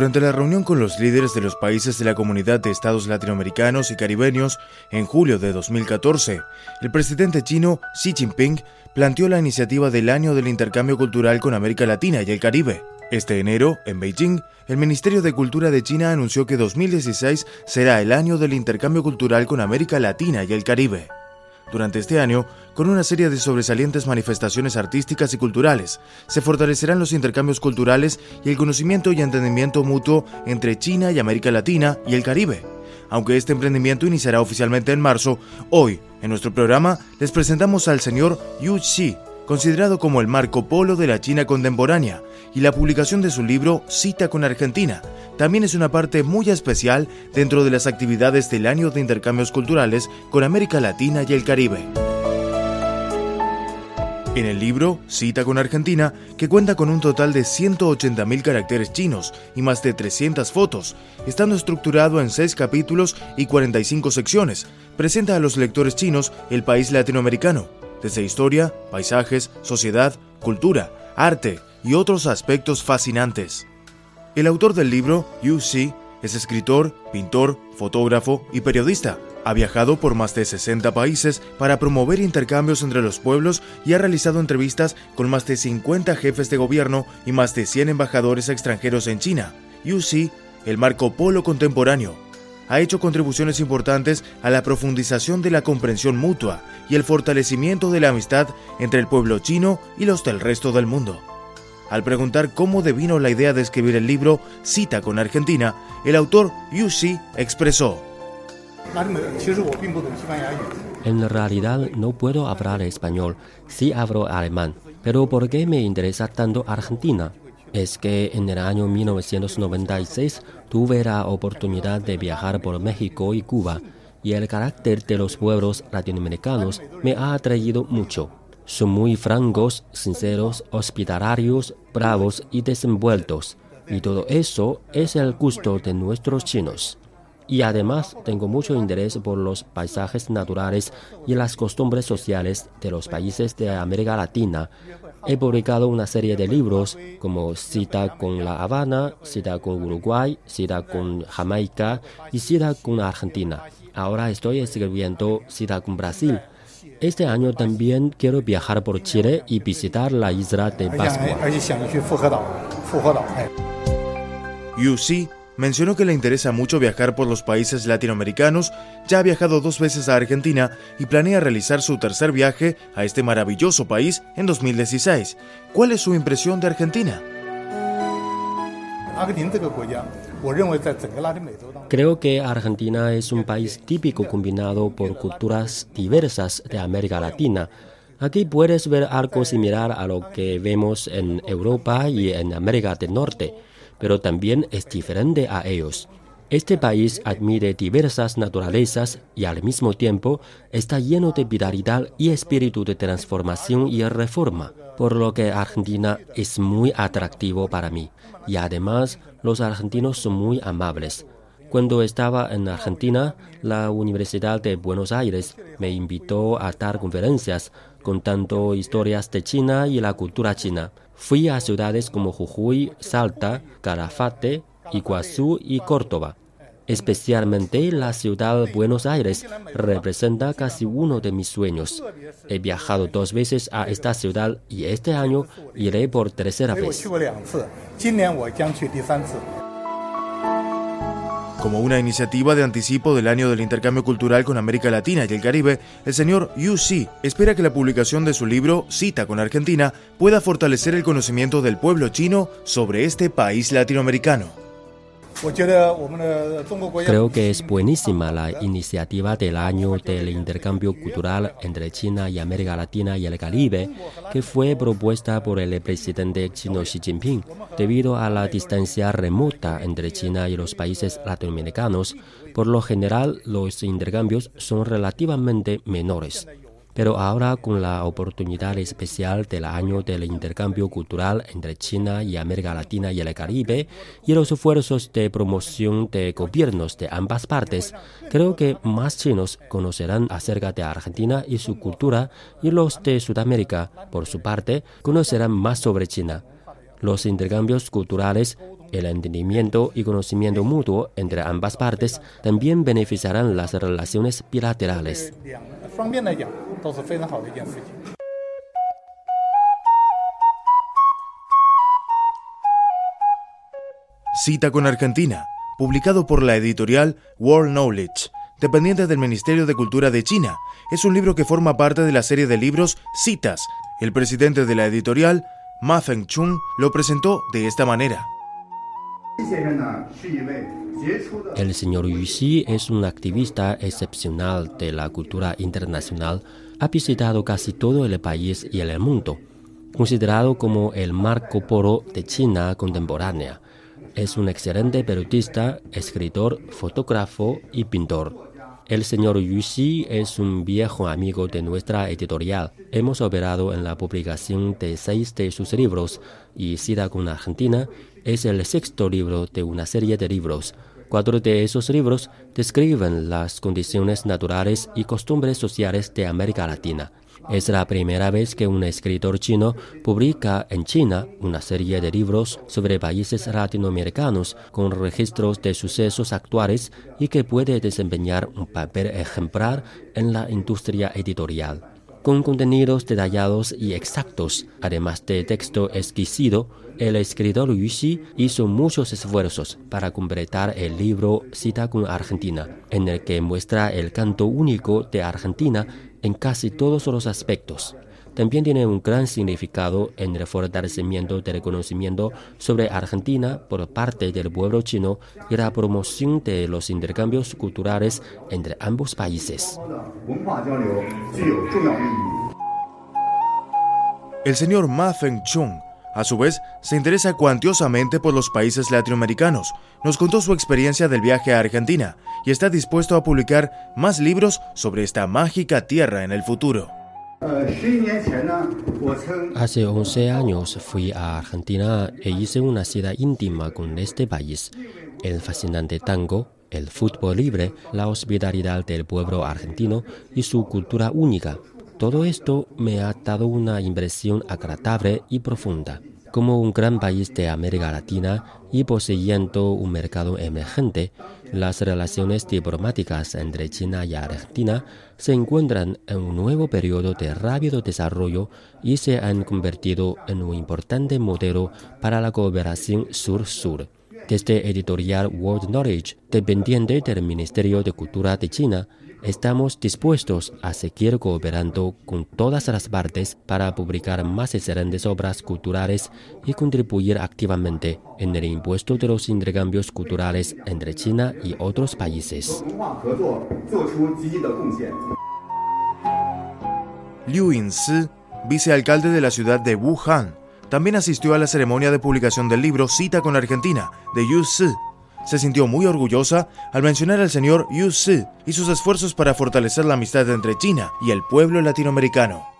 Durante la reunión con los líderes de los países de la Comunidad de Estados Latinoamericanos y Caribeños en julio de 2014, el presidente chino Xi Jinping planteó la iniciativa del Año del Intercambio Cultural con América Latina y el Caribe. Este enero, en Beijing, el Ministerio de Cultura de China anunció que 2016 será el año del intercambio cultural con América Latina y el Caribe durante este año con una serie de sobresalientes manifestaciones artísticas y culturales. Se fortalecerán los intercambios culturales y el conocimiento y entendimiento mutuo entre China y América Latina y el Caribe. Aunque este emprendimiento iniciará oficialmente en marzo, hoy, en nuestro programa, les presentamos al señor Yu Xi, considerado como el Marco Polo de la China contemporánea, y la publicación de su libro Cita con Argentina también es una parte muy especial dentro de las actividades del año de intercambios culturales con América Latina y el Caribe. En el libro Cita con Argentina, que cuenta con un total de 180.000 caracteres chinos y más de 300 fotos, estando estructurado en 6 capítulos y 45 secciones, presenta a los lectores chinos el país latinoamericano, desde historia, paisajes, sociedad, cultura, arte y otros aspectos fascinantes. El autor del libro, Yu Xi, es escritor, pintor, fotógrafo y periodista. Ha viajado por más de 60 países para promover intercambios entre los pueblos y ha realizado entrevistas con más de 50 jefes de gobierno y más de 100 embajadores extranjeros en China. Yu Xi, el Marco Polo contemporáneo, ha hecho contribuciones importantes a la profundización de la comprensión mutua y el fortalecimiento de la amistad entre el pueblo chino y los del resto del mundo. Al preguntar cómo devino la idea de escribir el libro Cita con Argentina, el autor Yu Xi expresó: En realidad no puedo hablar español, sí hablo alemán. Pero ¿por qué me interesa tanto Argentina? Es que en el año 1996 tuve la oportunidad de viajar por México y Cuba y el carácter de los pueblos latinoamericanos me ha atraído mucho. Son muy francos, sinceros, hospitalarios, bravos y desenvueltos. Y todo eso es el gusto de nuestros chinos. Y además tengo mucho interés por los paisajes naturales y las costumbres sociales de los países de América Latina, He publicado una serie de libros como Cita con La Habana, Cita con Uruguay, Cita con Jamaica y Cita con Argentina. Ahora estoy escribiendo Cita con Brasil. Este año también quiero viajar por Chile y visitar la isla de Pascua. mencionó que le interesa mucho viajar por los países latinoamericanos, ya ha viajado dos veces a Argentina y planea realizar su tercer viaje a este maravilloso país en 2016. ¿Cuál es su impresión de Argentina? Creo que Argentina es un país típico combinado por culturas diversas de América Latina. Aquí puedes ver algo similar a lo que vemos en Europa y en América del Norte pero también es diferente a ellos. Este país admite diversas naturalezas y al mismo tiempo está lleno de vitalidad y espíritu de transformación y reforma, por lo que Argentina es muy atractivo para mí. Y además los argentinos son muy amables. Cuando estaba en Argentina, la Universidad de Buenos Aires me invitó a dar conferencias contando historias de China y la cultura china. Fui a ciudades como Jujuy, Salta, Calafate, Iguazú y Córdoba. Especialmente la ciudad de Buenos Aires representa casi uno de mis sueños. He viajado dos veces a esta ciudad y este año iré por tercera vez. Como una iniciativa de anticipo del año del intercambio cultural con América Latina y el Caribe, el señor Yu Xi espera que la publicación de su libro Cita con Argentina pueda fortalecer el conocimiento del pueblo chino sobre este país latinoamericano. Creo que es buenísima la iniciativa del año del intercambio cultural entre China y América Latina y el Caribe, que fue propuesta por el presidente chino Xi Jinping. Debido a la distancia remota entre China y los países latinoamericanos, por lo general los intercambios son relativamente menores pero ahora con la oportunidad especial del año del intercambio cultural entre China y América Latina y el Caribe y los esfuerzos de promoción de gobiernos de ambas partes, creo que más chinos conocerán acerca de Argentina y su cultura y los de Sudamérica, por su parte, conocerán más sobre China. Los intercambios culturales el entendimiento y conocimiento mutuo entre ambas partes también beneficiarán las relaciones bilaterales. Cita con Argentina, publicado por la editorial World Knowledge, dependiente del Ministerio de Cultura de China. Es un libro que forma parte de la serie de libros Citas. El presidente de la editorial, Ma Fengchun, lo presentó de esta manera. El señor Yu Xi es un activista excepcional de la cultura internacional. Ha visitado casi todo el país y el mundo. Considerado como el Marco Polo de China contemporánea. Es un excelente periodista, escritor, fotógrafo y pintor. El señor Yu Xi es un viejo amigo de nuestra editorial. Hemos operado en la publicación de seis de sus libros y Cita con Argentina es el sexto libro de una serie de libros. Cuatro de esos libros describen las condiciones naturales y costumbres sociales de América Latina. Es la primera vez que un escritor chino publica en China una serie de libros sobre países latinoamericanos con registros de sucesos actuales y que puede desempeñar un papel ejemplar en la industria editorial. Con contenidos detallados y exactos, además de texto exquisito, el escritor Yu Xi hizo muchos esfuerzos para completar el libro Cita con Argentina, en el que muestra el canto único de Argentina en casi todos los aspectos. También tiene un gran significado en el fortalecimiento del conocimiento sobre Argentina por parte del pueblo chino y la promoción de los intercambios culturales entre ambos países. El señor Ma Feng-chung a su vez, se interesa cuantiosamente por los países latinoamericanos. Nos contó su experiencia del viaje a Argentina y está dispuesto a publicar más libros sobre esta mágica tierra en el futuro. Hace 11 años fui a Argentina e hice una cita íntima con este país. El fascinante tango, el fútbol libre, la hospitalidad del pueblo argentino y su cultura única todo esto me ha dado una impresión agradable y profunda. Como un gran país de América Latina y poseyendo un mercado emergente, las relaciones diplomáticas entre China y Argentina se encuentran en un nuevo periodo de rápido desarrollo y se han convertido en un importante modelo para la cooperación sur-sur. Desde Editorial World Knowledge, dependiente del Ministerio de Cultura de China, Estamos dispuestos a seguir cooperando con todas las partes para publicar más excelentes obras culturales y contribuir activamente en el impuesto de los intercambios culturales entre China y otros países. Liu Yinsi, vicealcalde de la ciudad de Wuhan, también asistió a la ceremonia de publicación del libro Cita con Argentina de Yu Si se sintió muy orgullosa al mencionar al señor Yu Si y sus esfuerzos para fortalecer la amistad entre China y el pueblo latinoamericano.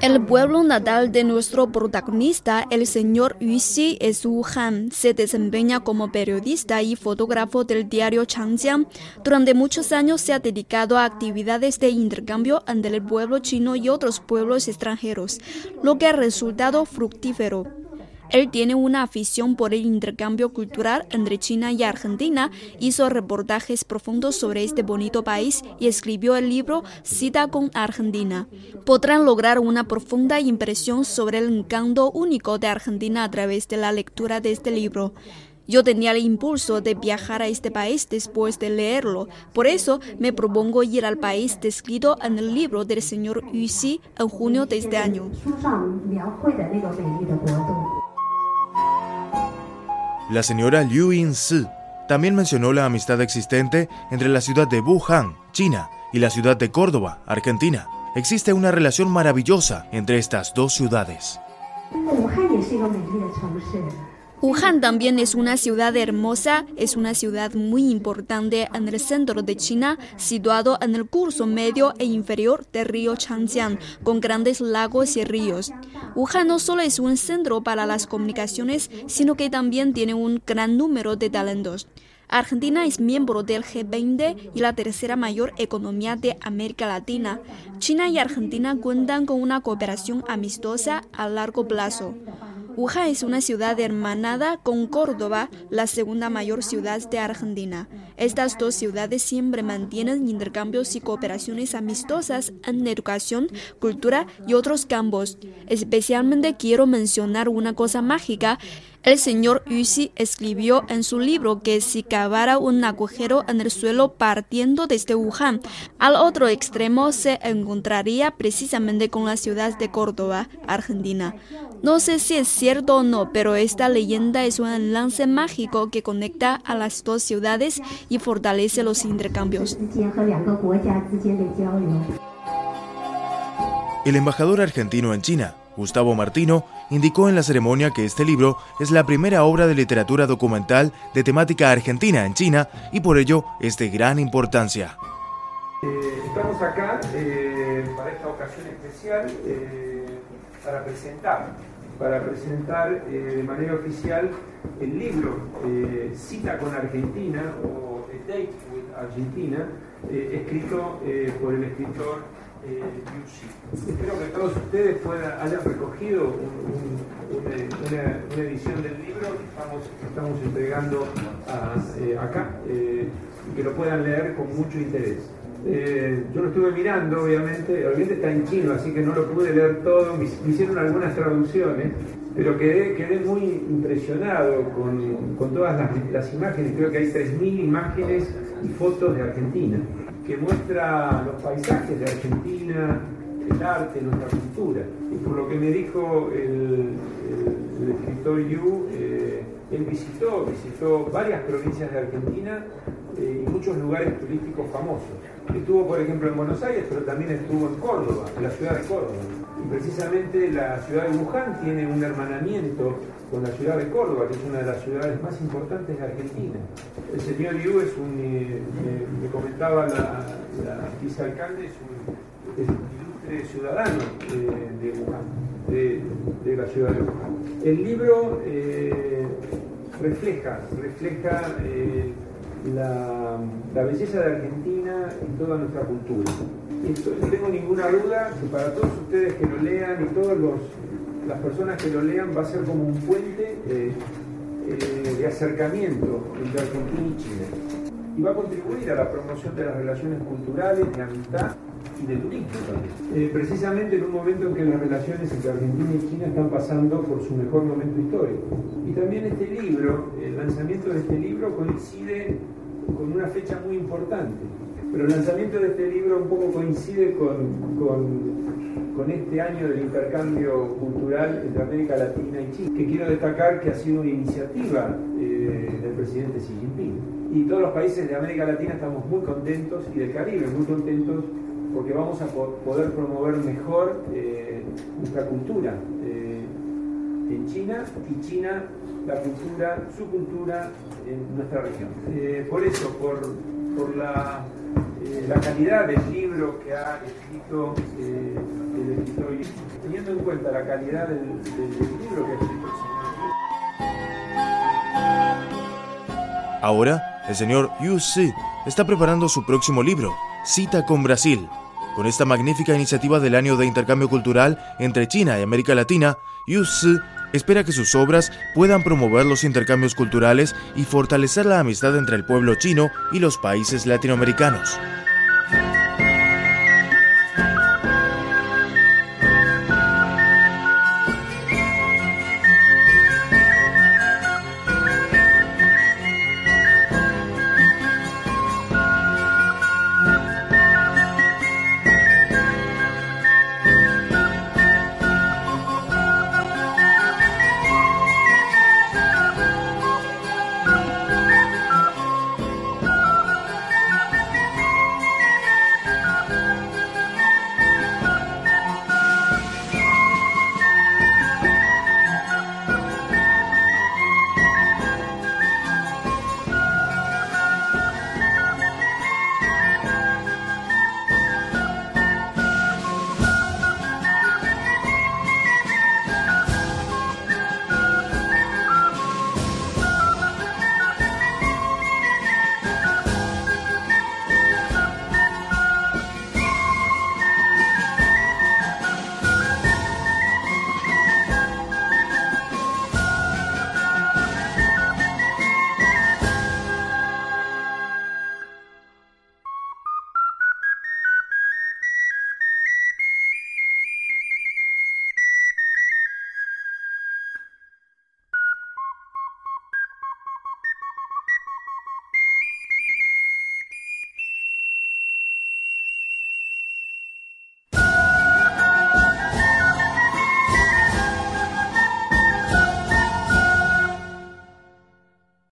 El pueblo natal de nuestro protagonista, el señor Yu Xi, es Wuhan. Se desempeña como periodista y fotógrafo del diario Changjiang. Durante muchos años se ha dedicado a actividades de intercambio entre el pueblo chino y otros pueblos extranjeros, lo que ha resultado fructífero. Él tiene una afición por el intercambio cultural entre China y Argentina, hizo reportajes profundos sobre este bonito país y escribió el libro Cita con Argentina. Podrán lograr una profunda impresión sobre el encanto único de Argentina a través de la lectura de este libro. Yo tenía el impulso de viajar a este país después de leerlo, por eso me propongo ir al país descrito en el libro del señor Yu Xi en junio de este año. La señora Liu Yin-si también mencionó la amistad existente entre la ciudad de Wuhan, China, y la ciudad de Córdoba, Argentina. Existe una relación maravillosa entre estas dos ciudades. Wuhan también es una ciudad hermosa, es una ciudad muy importante en el centro de China, situado en el curso medio e inferior del río Changjiang, con grandes lagos y ríos. Wuhan no solo es un centro para las comunicaciones, sino que también tiene un gran número de talentos. Argentina es miembro del G20 y la tercera mayor economía de América Latina. China y Argentina cuentan con una cooperación amistosa a largo plazo. Wuhan es una ciudad hermanada con Córdoba, la segunda mayor ciudad de Argentina. Estas dos ciudades siempre mantienen intercambios y cooperaciones amistosas en educación, cultura y otros campos. Especialmente quiero mencionar una cosa mágica el señor Yuxi escribió en su libro que si cavara un agujero en el suelo partiendo desde Wuhan, al otro extremo se encontraría precisamente con la ciudad de Córdoba, Argentina. No sé si es cierto o no, pero esta leyenda es un enlace mágico que conecta a las dos ciudades y fortalece los intercambios. El embajador argentino en China, Gustavo Martino, indicó en la ceremonia que este libro es la primera obra de literatura documental de temática argentina en China y por ello es de gran importancia. Eh, estamos acá eh, para esta ocasión especial eh, para presentar, para presentar de manera oficial el libro Cita con Argentina o Date with Argentina, escrito por el escritor eh, Espero que todos ustedes puedan, hayan recogido una, edición del libro que estamos, entregando eh, acá eh, y que lo puedan leer con mucho interés. Eh, yo lo estuve mirando, obviamente, obviamente está en chino, así que no lo pude leer todo, me, hicieron algunas traducciones, pero quedé, quedé muy impresionado con, con todas las, las imágenes, creo que hay 3.000 imágenes y fotos de Argentina que muestra los paisajes de Argentina, el arte, nuestra cultura. Y por lo que me dijo el, escritor Yu, eh, él visitó, visitó varias provincias de Argentina eh, y muchos lugares turísticos famosos. Estuvo, por ejemplo, en Buenos Aires, pero también estuvo en Córdoba, en la ciudad de Córdoba. Y precisamente la ciudad de Wuhan tiene un hermanamiento con la ciudad de Córdoba, que es una de las ciudades más importantes de Argentina. El señor Liu es un, eh, me, comentaba la, vicealcalde, es un, ilustre ciudadano eh, de Wuhan, de, la ciudad de Wuhan. El libro eh, refleja, refleja la, la, belleza de Argentina y toda nuestra cultura. no tengo ninguna duda que para todos ustedes que lo lean y todos los las personas que lo lean va a ser como un puente eh, eh, de acercamiento entre Argentina y Chile. Y va a contribuir a la promoción de las relaciones culturales, de amistad eh, precisamente en un momento en que las relaciones entre Argentina y China están pasando por su mejor momento histórico. Y también este libro, el lanzamiento de este libro coincide con una fecha muy importante. Pero el lanzamiento de este libro un poco coincide con, con, este año del intercambio cultural entre América Latina y Chile, que quiero destacar que ha sido una iniciativa eh, del presidente Xi Jinping. Y todos los países de América Latina estamos muy contentos y del Caribe muy contentos porque vamos a poder promover mejor eh, nuestra cultura eh, en China y China la cultura, su cultura en nuestra región. por eso, por, por la eh, la calidad del libro que ha escrito eh, el escritor, teniendo en cuenta la calidad del, libro que ha escrito el señor. Ahora, el señor Yu Si está preparando su próximo libro, Cita con Brasil. Con esta magnífica iniciativa del año de intercambio cultural entre China y América Latina, Yu Si espera que sus obras puedan promover los intercambios culturales y fortalecer la amistad entre el pueblo chino y los países latinoamericanos.